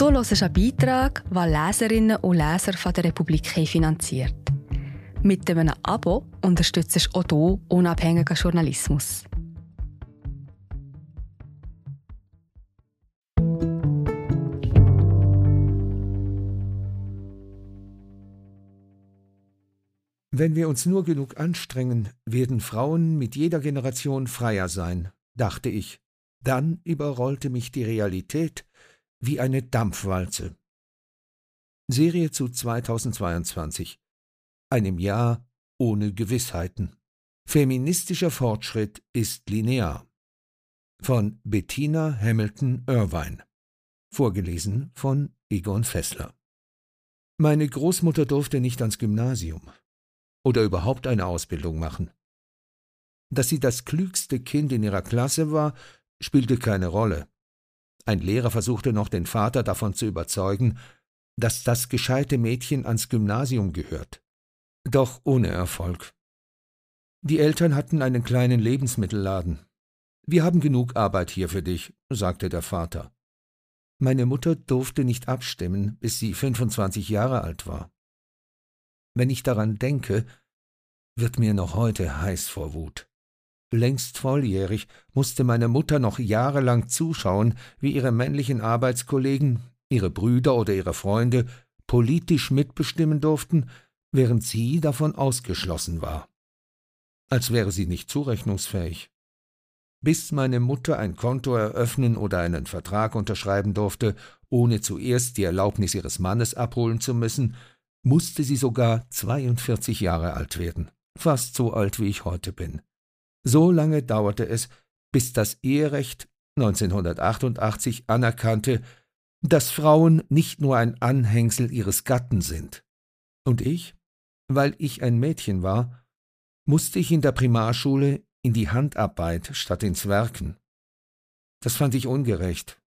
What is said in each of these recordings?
Du hörst einen Beitrag, den Leserinnen und Leser von der Republik finanziert. Mit einem Abo unterstützt du auch du unabhängigen Journalismus. Wenn wir uns nur genug anstrengen, werden Frauen mit jeder Generation freier sein, dachte ich. Dann überrollte mich die Realität wie eine Dampfwalze. Serie zu 2022. Einem Jahr ohne Gewissheiten. Feministischer Fortschritt ist linear. Von Bettina Hamilton Irvine. Vorgelesen von Egon Fessler. Meine Großmutter durfte nicht ans Gymnasium oder überhaupt eine Ausbildung machen. Dass sie das klügste Kind in ihrer Klasse war, spielte keine Rolle. Ein Lehrer versuchte noch den Vater davon zu überzeugen, dass das gescheite Mädchen ans Gymnasium gehört. Doch ohne Erfolg. Die Eltern hatten einen kleinen Lebensmittelladen. Wir haben genug Arbeit hier für dich, sagte der Vater. Meine Mutter durfte nicht abstimmen, bis sie 25 Jahre alt war. Wenn ich daran denke, wird mir noch heute heiß vor Wut. Längst volljährig musste meine Mutter noch jahrelang zuschauen, wie ihre männlichen Arbeitskollegen, ihre Brüder oder ihre Freunde politisch mitbestimmen durften, während sie davon ausgeschlossen war. Als wäre sie nicht zurechnungsfähig. Bis meine Mutter ein Konto eröffnen oder einen Vertrag unterschreiben durfte, ohne zuerst die Erlaubnis ihres Mannes abholen zu müssen, musste sie sogar 42 Jahre alt werden, fast so alt wie ich heute bin. So lange dauerte es, bis das Eherecht 1988 anerkannte, dass Frauen nicht nur ein Anhängsel ihres Gatten sind. Und ich, weil ich ein Mädchen war, musste ich in der Primarschule in die Handarbeit statt ins Werken. Das fand ich ungerecht.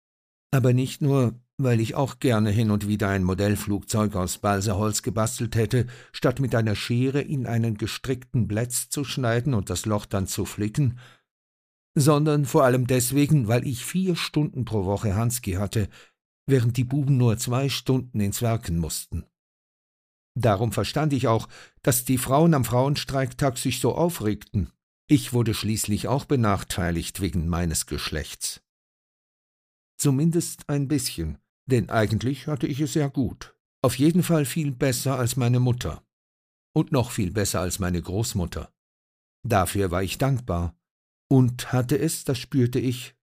Aber nicht nur, weil ich auch gerne hin und wieder ein Modellflugzeug aus Balsaholz gebastelt hätte, statt mit einer Schere in einen gestrickten Blätz zu schneiden und das Loch dann zu flicken, sondern vor allem deswegen, weil ich vier Stunden pro Woche Hanski hatte, während die Buben nur zwei Stunden ins Werken mussten. Darum verstand ich auch, dass die Frauen am Frauenstreiktag sich so aufregten. Ich wurde schließlich auch benachteiligt wegen meines Geschlechts. Zumindest ein bisschen, denn eigentlich hatte ich es ja gut. Auf jeden Fall viel besser als meine Mutter. Und noch viel besser als meine Großmutter. Dafür war ich dankbar und hatte es, das spürte ich,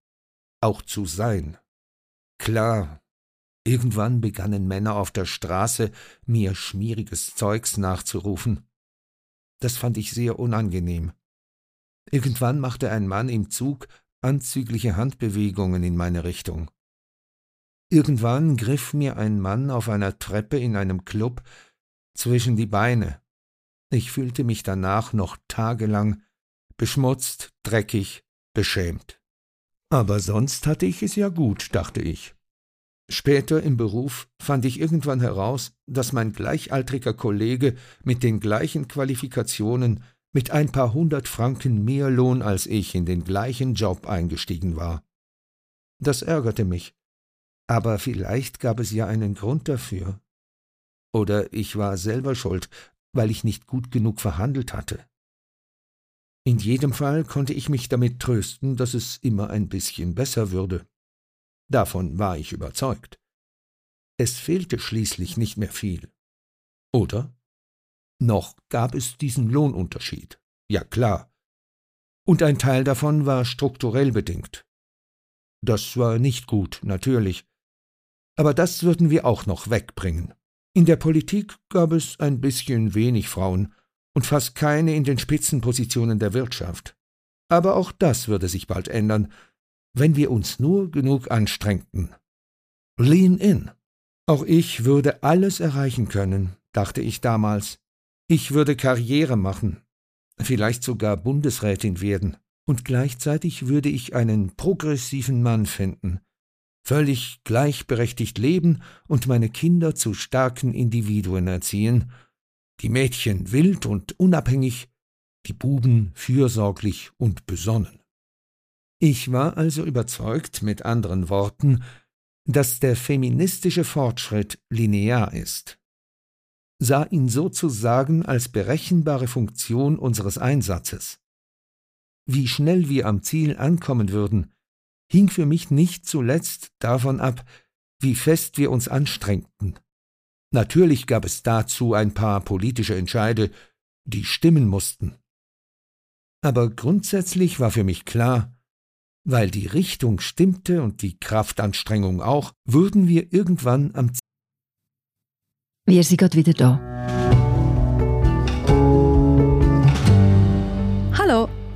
auch zu sein. Klar, irgendwann begannen Männer auf der Straße, mir schmieriges Zeugs nachzurufen. Das fand ich sehr unangenehm. Irgendwann machte ein Mann im Zug anzügliche Handbewegungen in meine Richtung. Irgendwann griff mir ein Mann auf einer Treppe in einem Club zwischen die Beine. Ich fühlte mich danach noch tagelang beschmutzt, dreckig, beschämt. Aber sonst hatte ich es ja gut, dachte ich. Später im Beruf fand ich irgendwann heraus, dass mein gleichaltriger Kollege mit den gleichen Qualifikationen mit ein paar hundert Franken mehr Lohn als ich in den gleichen Job eingestiegen war. Das ärgerte mich, aber vielleicht gab es ja einen Grund dafür. Oder ich war selber schuld, weil ich nicht gut genug verhandelt hatte. In jedem Fall konnte ich mich damit trösten, dass es immer ein bisschen besser würde. Davon war ich überzeugt. Es fehlte schließlich nicht mehr viel. Oder? Noch gab es diesen Lohnunterschied. Ja klar. Und ein Teil davon war strukturell bedingt. Das war nicht gut, natürlich. Aber das würden wir auch noch wegbringen. In der Politik gab es ein bisschen wenig Frauen und fast keine in den Spitzenpositionen der Wirtschaft. Aber auch das würde sich bald ändern, wenn wir uns nur genug anstrengten. Lean in. Auch ich würde alles erreichen können, dachte ich damals. Ich würde Karriere machen, vielleicht sogar Bundesrätin werden, und gleichzeitig würde ich einen progressiven Mann finden, völlig gleichberechtigt leben und meine Kinder zu starken Individuen erziehen, die Mädchen wild und unabhängig, die Buben fürsorglich und besonnen. Ich war also überzeugt, mit anderen Worten, dass der feministische Fortschritt linear ist, sah ihn sozusagen als berechenbare Funktion unseres Einsatzes. Wie schnell wir am Ziel ankommen würden, hing für mich nicht zuletzt davon ab, wie fest wir uns anstrengten. Natürlich gab es dazu ein paar politische Entscheide, die stimmen mussten. Aber grundsätzlich war für mich klar, weil die Richtung stimmte und die Kraftanstrengung auch, würden wir irgendwann am Ziel. Wir sind gerade wieder da.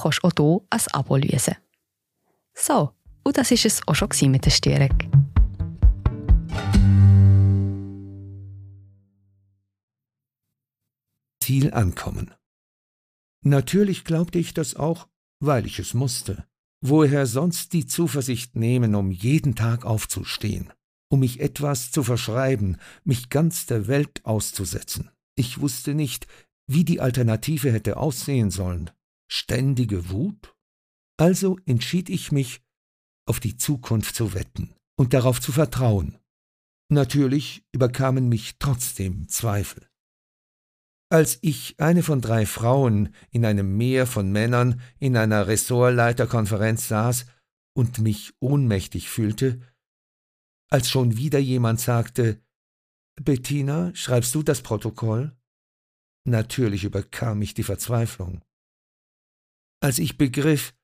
kannst du auch hier ein Abo lösen. So, und das war es auch schon mit der Störung. Ziel ankommen. Natürlich glaubte ich das auch, weil ich es musste. Woher sonst die Zuversicht nehmen, um jeden Tag aufzustehen, um mich etwas zu verschreiben, mich ganz der Welt auszusetzen? Ich wusste nicht, wie die Alternative hätte aussehen sollen. Ständige Wut? Also entschied ich mich, auf die Zukunft zu wetten und darauf zu vertrauen. Natürlich überkamen mich trotzdem Zweifel. Als ich eine von drei Frauen in einem Meer von Männern in einer Ressortleiterkonferenz saß und mich ohnmächtig fühlte, als schon wieder jemand sagte Bettina, schreibst du das Protokoll? Natürlich überkam mich die Verzweiflung. Als ich begriff,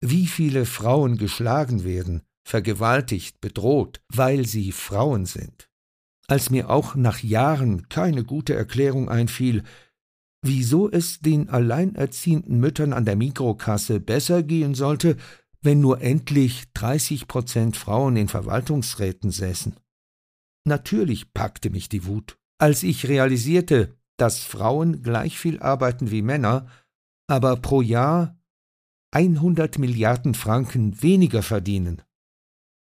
wie viele Frauen geschlagen werden, vergewaltigt, bedroht, weil sie Frauen sind, als mir auch nach Jahren keine gute Erklärung einfiel, wieso es den alleinerziehenden Müttern an der Mikrokasse besser gehen sollte, wenn nur endlich 30 Prozent Frauen in Verwaltungsräten säßen. Natürlich packte mich die Wut, als ich realisierte, dass Frauen gleich viel arbeiten wie Männer, aber pro Jahr 100 Milliarden Franken weniger verdienen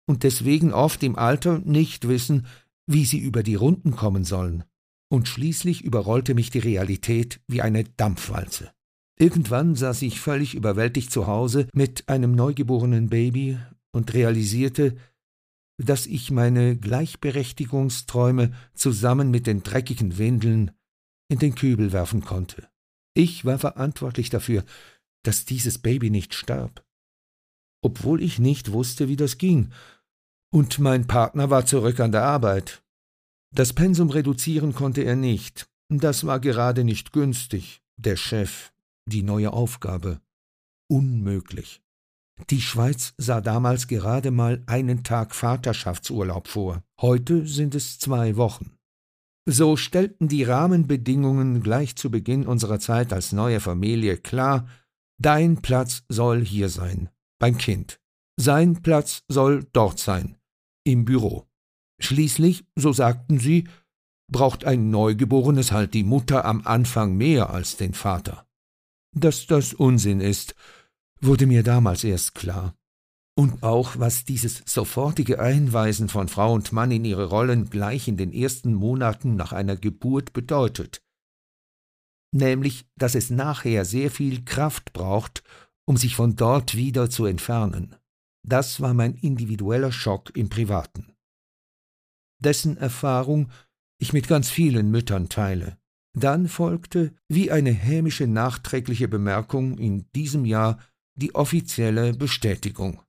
und deswegen oft im Alter nicht wissen, wie sie über die Runden kommen sollen. Und schließlich überrollte mich die Realität wie eine Dampfwalze. Irgendwann saß ich völlig überwältigt zu Hause mit einem neugeborenen Baby und realisierte, dass ich meine Gleichberechtigungsträume zusammen mit den dreckigen Windeln in den Kübel werfen konnte. Ich war verantwortlich dafür, dass dieses Baby nicht starb. Obwohl ich nicht wusste, wie das ging und mein Partner war zurück an der Arbeit. Das Pensum reduzieren konnte er nicht. Das war gerade nicht günstig. Der Chef, die neue Aufgabe. Unmöglich. Die Schweiz sah damals gerade mal einen Tag Vaterschaftsurlaub vor. Heute sind es zwei Wochen. So stellten die Rahmenbedingungen gleich zu Beginn unserer Zeit als neue Familie klar, dein Platz soll hier sein, beim Kind. Sein Platz soll dort sein, im Büro. Schließlich, so sagten sie, braucht ein Neugeborenes halt die Mutter am Anfang mehr als den Vater. Dass das Unsinn ist, wurde mir damals erst klar. Und auch, was dieses sofortige Einweisen von Frau und Mann in ihre Rollen gleich in den ersten Monaten nach einer Geburt bedeutet. Nämlich, dass es nachher sehr viel Kraft braucht, um sich von dort wieder zu entfernen. Das war mein individueller Schock im Privaten. Dessen Erfahrung ich mit ganz vielen Müttern teile. Dann folgte, wie eine hämische nachträgliche Bemerkung in diesem Jahr, die offizielle Bestätigung.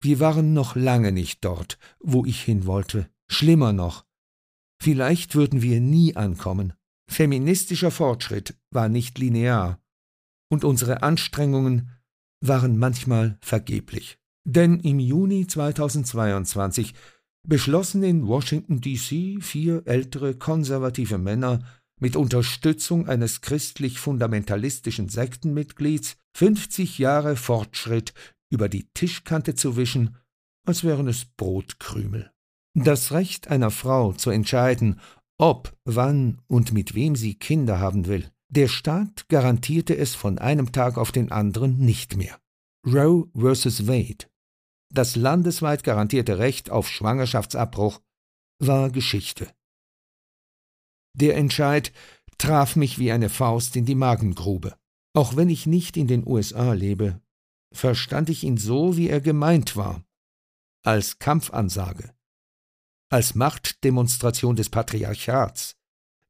Wir waren noch lange nicht dort, wo ich hin wollte. Schlimmer noch. Vielleicht würden wir nie ankommen. Feministischer Fortschritt war nicht linear. Und unsere Anstrengungen waren manchmal vergeblich. Denn im Juni 2022 beschlossen in Washington DC vier ältere konservative Männer mit Unterstützung eines christlich-fundamentalistischen Sektenmitglieds 50 Jahre Fortschritt über die Tischkante zu wischen, als wären es Brotkrümel. Das Recht einer Frau zu entscheiden, ob, wann und mit wem sie Kinder haben will. Der Staat garantierte es von einem Tag auf den anderen nicht mehr. Roe vs. Wade. Das landesweit garantierte Recht auf Schwangerschaftsabbruch war Geschichte. Der Entscheid traf mich wie eine Faust in die Magengrube. Auch wenn ich nicht in den USA lebe, verstand ich ihn so, wie er gemeint war, als Kampfansage, als Machtdemonstration des Patriarchats.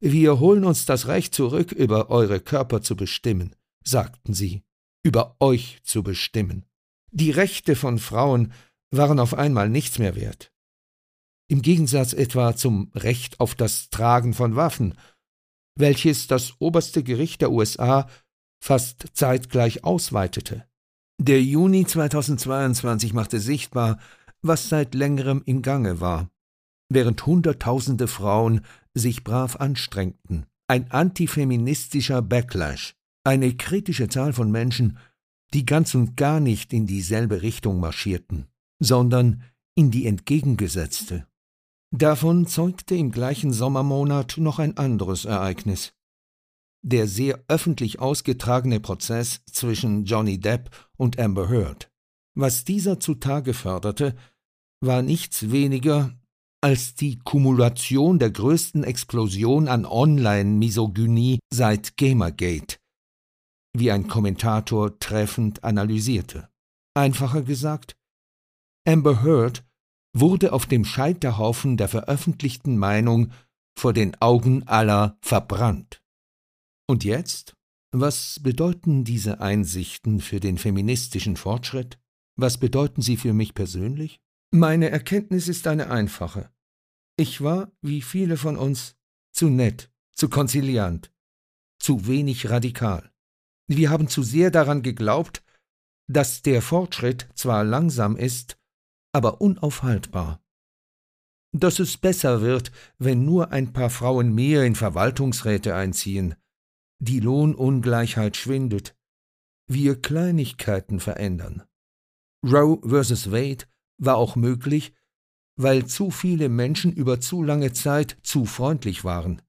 Wir holen uns das Recht zurück, über eure Körper zu bestimmen, sagten sie, über euch zu bestimmen. Die Rechte von Frauen waren auf einmal nichts mehr wert. Im Gegensatz etwa zum Recht auf das Tragen von Waffen, welches das oberste Gericht der USA fast zeitgleich ausweitete. Der Juni 2022 machte sichtbar, was seit längerem im Gange war, während Hunderttausende Frauen sich brav anstrengten. Ein antifeministischer Backlash, eine kritische Zahl von Menschen, die ganz und gar nicht in dieselbe Richtung marschierten, sondern in die entgegengesetzte. Davon zeugte im gleichen Sommermonat noch ein anderes Ereignis der sehr öffentlich ausgetragene Prozess zwischen Johnny Depp und Amber Heard. Was dieser zutage förderte, war nichts weniger als die Kumulation der größten Explosion an Online-Misogynie seit Gamergate, wie ein Kommentator treffend analysierte. Einfacher gesagt, Amber Heard wurde auf dem Scheiterhaufen der veröffentlichten Meinung vor den Augen aller verbrannt. Und jetzt? Was bedeuten diese Einsichten für den feministischen Fortschritt? Was bedeuten sie für mich persönlich? Meine Erkenntnis ist eine einfache. Ich war, wie viele von uns, zu nett, zu konziliant, zu wenig radikal. Wir haben zu sehr daran geglaubt, dass der Fortschritt zwar langsam ist, aber unaufhaltbar. Dass es besser wird, wenn nur ein paar Frauen mehr in Verwaltungsräte einziehen, die Lohnungleichheit schwindet, wir Kleinigkeiten verändern. Roe vs. Wade war auch möglich, weil zu viele Menschen über zu lange Zeit zu freundlich waren,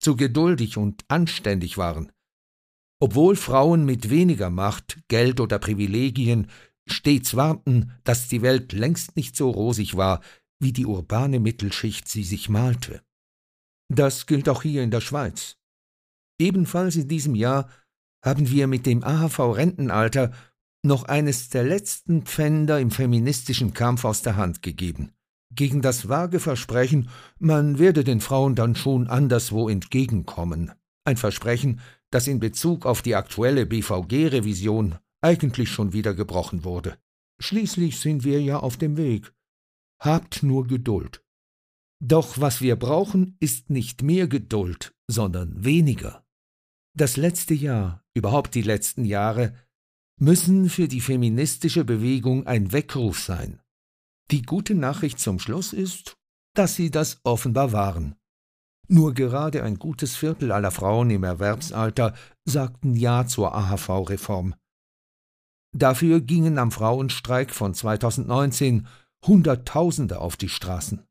zu geduldig und anständig waren. Obwohl Frauen mit weniger Macht, Geld oder Privilegien stets warnten, dass die Welt längst nicht so rosig war, wie die urbane Mittelschicht sie sich malte. Das gilt auch hier in der Schweiz. Ebenfalls in diesem Jahr haben wir mit dem AHV-Rentenalter noch eines der letzten Pfänder im feministischen Kampf aus der Hand gegeben. Gegen das vage Versprechen, man werde den Frauen dann schon anderswo entgegenkommen. Ein Versprechen, das in Bezug auf die aktuelle BVG-Revision eigentlich schon wieder gebrochen wurde. Schließlich sind wir ja auf dem Weg. Habt nur Geduld. Doch was wir brauchen, ist nicht mehr Geduld, sondern weniger. Das letzte Jahr, überhaupt die letzten Jahre, müssen für die feministische Bewegung ein Weckruf sein. Die gute Nachricht zum Schluss ist, dass sie das offenbar waren. Nur gerade ein gutes Viertel aller Frauen im Erwerbsalter sagten Ja zur AHV-Reform. Dafür gingen am Frauenstreik von 2019 Hunderttausende auf die Straßen.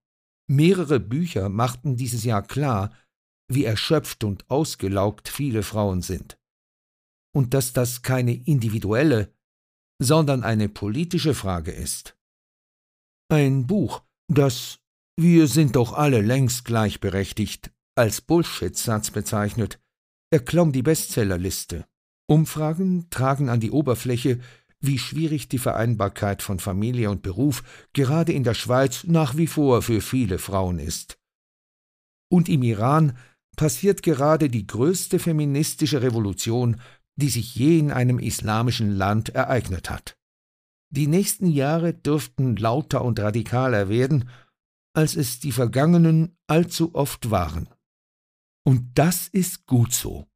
Mehrere Bücher machten dieses Jahr klar, wie erschöpft und ausgelaugt viele Frauen sind. Und dass das keine individuelle, sondern eine politische Frage ist. Ein Buch, das Wir sind doch alle längst gleichberechtigt als Bullshit-Satz bezeichnet, erklomm die Bestsellerliste. Umfragen tragen an die Oberfläche, wie schwierig die Vereinbarkeit von Familie und Beruf gerade in der Schweiz nach wie vor für viele Frauen ist. Und im Iran passiert gerade die größte feministische Revolution, die sich je in einem islamischen Land ereignet hat. Die nächsten Jahre dürften lauter und radikaler werden, als es die vergangenen allzu oft waren. Und das ist gut so.